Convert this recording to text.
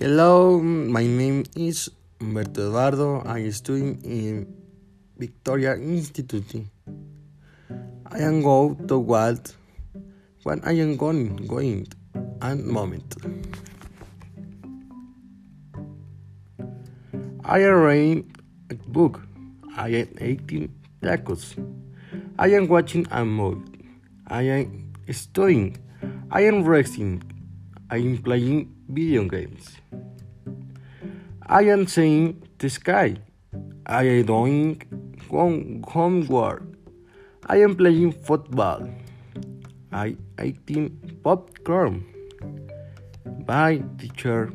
Hello, my name is Humberto Eduardo. I study in Victoria Institute. I am go to what when I am going going and moment. I am reading a book. I am eating tacos. I am watching a movie. I am studying. I am resting. I am playing video games. I am seeing the sky. I am doing home homework. I am playing football. I eating popcorn. Bye, teacher.